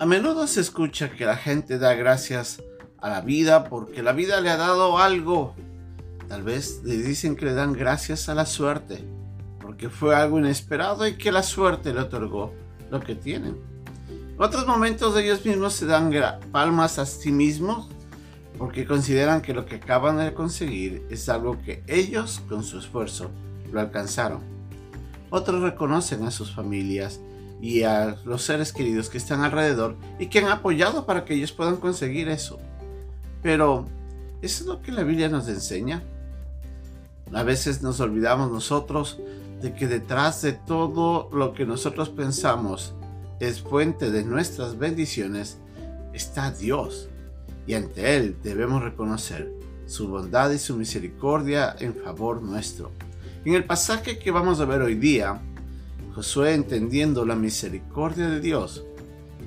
A menudo se escucha que la gente da gracias a la vida porque la vida le ha dado algo. Tal vez le dicen que le dan gracias a la suerte porque fue algo inesperado y que la suerte le otorgó lo que tienen. En otros momentos ellos mismos se dan palmas a sí mismos porque consideran que lo que acaban de conseguir es algo que ellos con su esfuerzo lo alcanzaron. Otros reconocen a sus familias y a los seres queridos que están alrededor y que han apoyado para que ellos puedan conseguir eso. Pero, ¿eso es lo que la Biblia nos enseña? A veces nos olvidamos nosotros de que detrás de todo lo que nosotros pensamos es fuente de nuestras bendiciones, está Dios. Y ante Él debemos reconocer su bondad y su misericordia en favor nuestro. En el pasaje que vamos a ver hoy día, Josué, entendiendo la misericordia de Dios,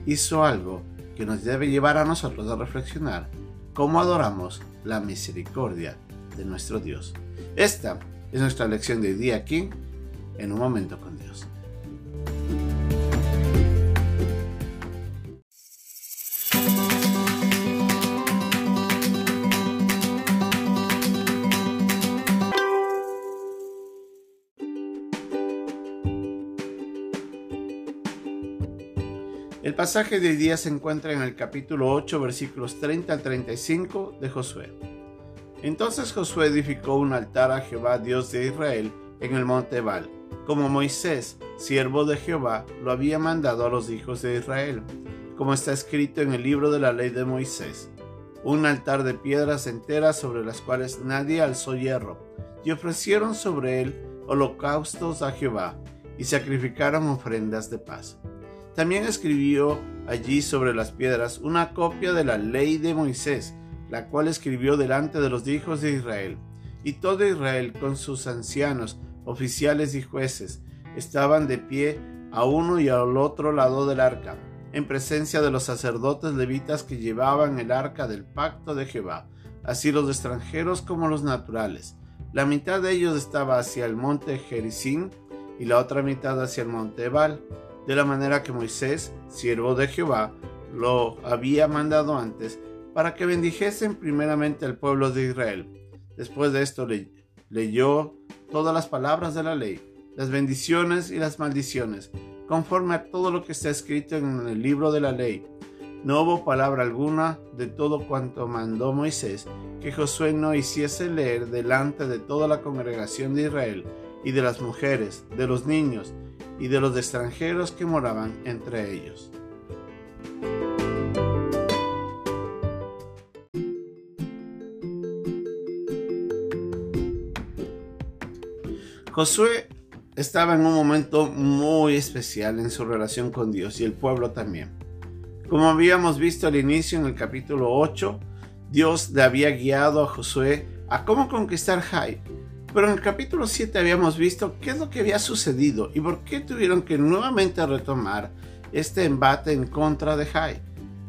hizo algo que nos debe llevar a nosotros a reflexionar cómo adoramos la misericordia de nuestro Dios. Esta es nuestra lección de hoy día aquí, en un momento con Dios. El pasaje de hoy día se encuentra en el capítulo 8, versículos 30 al 35 de Josué. Entonces Josué edificó un altar a Jehová, Dios de Israel, en el monte Ebal, como Moisés, siervo de Jehová, lo había mandado a los hijos de Israel, como está escrito en el libro de la ley de Moisés. Un altar de piedras enteras sobre las cuales nadie alzó hierro, y ofrecieron sobre él holocaustos a Jehová, y sacrificaron ofrendas de paz. También escribió allí sobre las piedras una copia de la ley de Moisés, la cual escribió delante de los hijos de Israel. Y todo Israel con sus ancianos, oficiales y jueces, estaban de pie a uno y al otro lado del arca, en presencia de los sacerdotes levitas que llevaban el arca del pacto de Jehová, así los extranjeros como los naturales. La mitad de ellos estaba hacia el monte Gerizim y la otra mitad hacia el monte Ebal de la manera que Moisés, siervo de Jehová, lo había mandado antes, para que bendijesen primeramente al pueblo de Israel. Después de esto leyó todas las palabras de la ley, las bendiciones y las maldiciones, conforme a todo lo que está escrito en el libro de la ley. No hubo palabra alguna de todo cuanto mandó Moisés que Josué no hiciese leer delante de toda la congregación de Israel y de las mujeres, de los niños, y de los extranjeros que moraban entre ellos. Josué estaba en un momento muy especial en su relación con Dios y el pueblo también. Como habíamos visto al inicio en el capítulo 8, Dios le había guiado a Josué a cómo conquistar Jai, pero en el capítulo 7 habíamos visto qué es lo que había sucedido y por qué tuvieron que nuevamente retomar este embate en contra de Jai.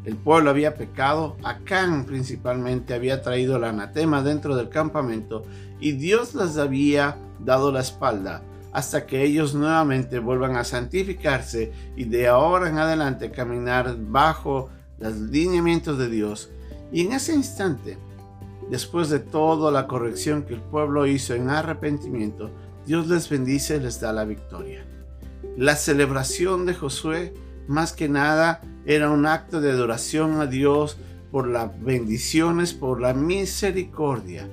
El pueblo había pecado, Acán principalmente había traído el anatema dentro del campamento y Dios les había dado la espalda hasta que ellos nuevamente vuelvan a santificarse y de ahora en adelante caminar bajo los lineamientos de Dios. Y en ese instante Después de toda la corrección que el pueblo hizo en arrepentimiento, Dios les bendice y les da la victoria. La celebración de Josué, más que nada, era un acto de adoración a Dios por las bendiciones, por la misericordia.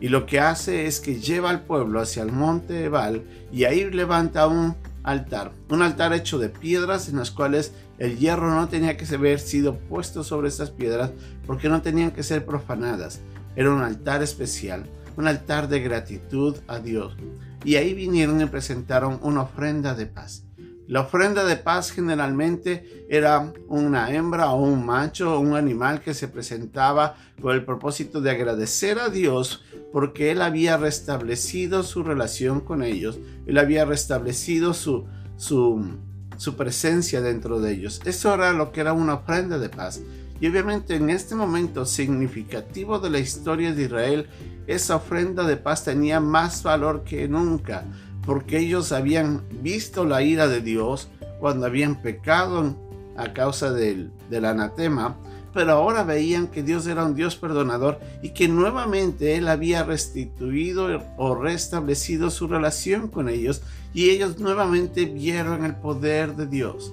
Y lo que hace es que lleva al pueblo hacia el monte Ebal y ahí levanta un altar, un altar hecho de piedras en las cuales el hierro no tenía que haber sido puesto sobre estas piedras porque no tenían que ser profanadas. Era un altar especial, un altar de gratitud a Dios. Y ahí vinieron y presentaron una ofrenda de paz. La ofrenda de paz generalmente era una hembra o un macho o un animal que se presentaba con el propósito de agradecer a Dios porque Él había restablecido su relación con ellos, Él había restablecido su, su, su presencia dentro de ellos. Eso era lo que era una ofrenda de paz. Y obviamente en este momento significativo de la historia de Israel, esa ofrenda de paz tenía más valor que nunca porque ellos habían visto la ira de Dios cuando habían pecado a causa del, del anatema, pero ahora veían que Dios era un Dios perdonador y que nuevamente Él había restituido o restablecido su relación con ellos y ellos nuevamente vieron el poder de Dios.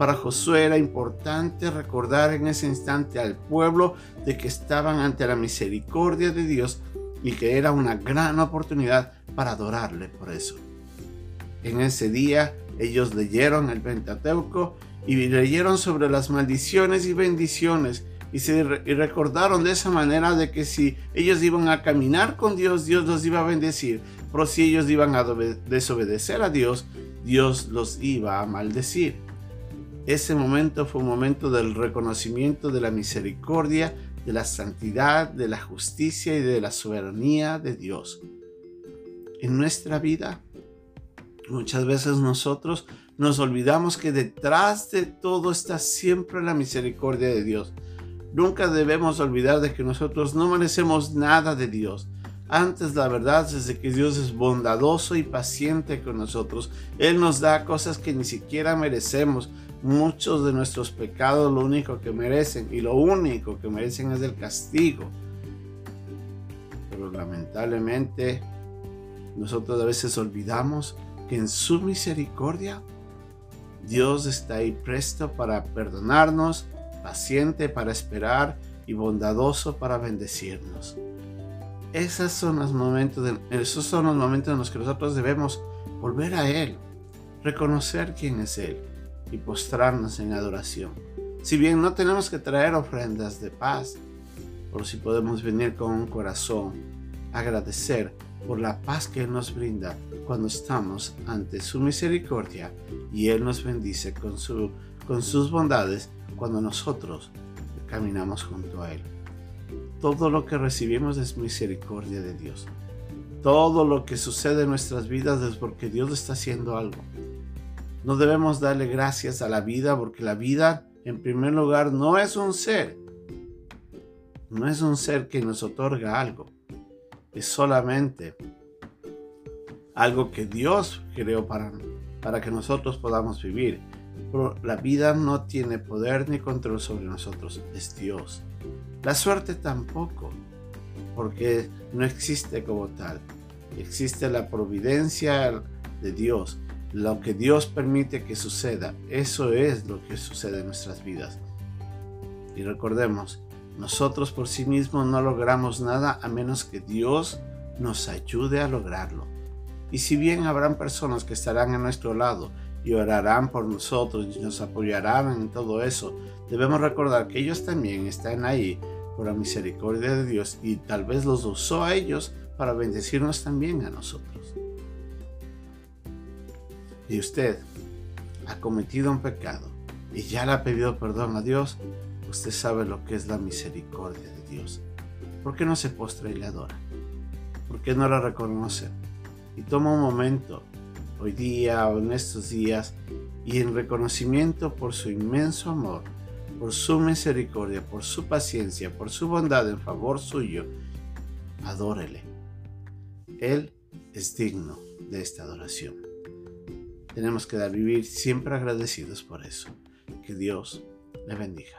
Para Josué era importante recordar en ese instante al pueblo de que estaban ante la misericordia de Dios y que era una gran oportunidad para adorarle por eso. En ese día ellos leyeron el Pentateuco y leyeron sobre las maldiciones y bendiciones y se y recordaron de esa manera de que si ellos iban a caminar con Dios, Dios los iba a bendecir, pero si ellos iban a desobedecer a Dios, Dios los iba a maldecir. Ese momento fue un momento del reconocimiento de la misericordia, de la santidad, de la justicia y de la soberanía de Dios. En nuestra vida, muchas veces nosotros nos olvidamos que detrás de todo está siempre la misericordia de Dios. Nunca debemos olvidar de que nosotros no merecemos nada de Dios. Antes la verdad es que Dios es bondadoso y paciente con nosotros. Él nos da cosas que ni siquiera merecemos. Muchos de nuestros pecados lo único que merecen y lo único que merecen es el castigo. Pero lamentablemente nosotros a veces olvidamos que en su misericordia Dios está ahí presto para perdonarnos, paciente para esperar y bondadoso para bendecirnos. Esos son los momentos, esos son los en los que nosotros debemos volver a Él, reconocer quién es Él y postrarnos en adoración. Si bien no tenemos que traer ofrendas de paz, pero si podemos venir con un corazón, agradecer por la paz que Él nos brinda cuando estamos ante su misericordia y Él nos bendice con, su, con sus bondades cuando nosotros caminamos junto a Él. Todo lo que recibimos es misericordia de Dios. Todo lo que sucede en nuestras vidas es porque Dios está haciendo algo. No debemos darle gracias a la vida porque la vida, en primer lugar, no es un ser. No es un ser que nos otorga algo es solamente algo que Dios creó para, para que nosotros podamos vivir. Pero la vida no tiene poder ni control sobre nosotros, es Dios. La suerte tampoco, porque no existe como tal. Existe la providencia de Dios. Lo que Dios permite que suceda, eso es lo que sucede en nuestras vidas. Y recordemos, nosotros por sí mismos no logramos nada a menos que Dios nos ayude a lograrlo. Y si bien habrán personas que estarán a nuestro lado y orarán por nosotros y nos apoyarán en todo eso, debemos recordar que ellos también están ahí por la misericordia de Dios y tal vez los usó a ellos para bendecirnos también a nosotros. Y usted ha cometido un pecado y ya le ha pedido perdón a Dios, usted sabe lo que es la misericordia de Dios. ¿Por qué no se postra y le adora? ¿Por qué no la reconoce? Y toma un momento, hoy día o en estos días, y en reconocimiento por su inmenso amor, por su misericordia, por su paciencia, por su bondad en favor suyo, adórele. Él es digno de esta adoración. Tenemos que vivir siempre agradecidos por eso. Que Dios le bendiga.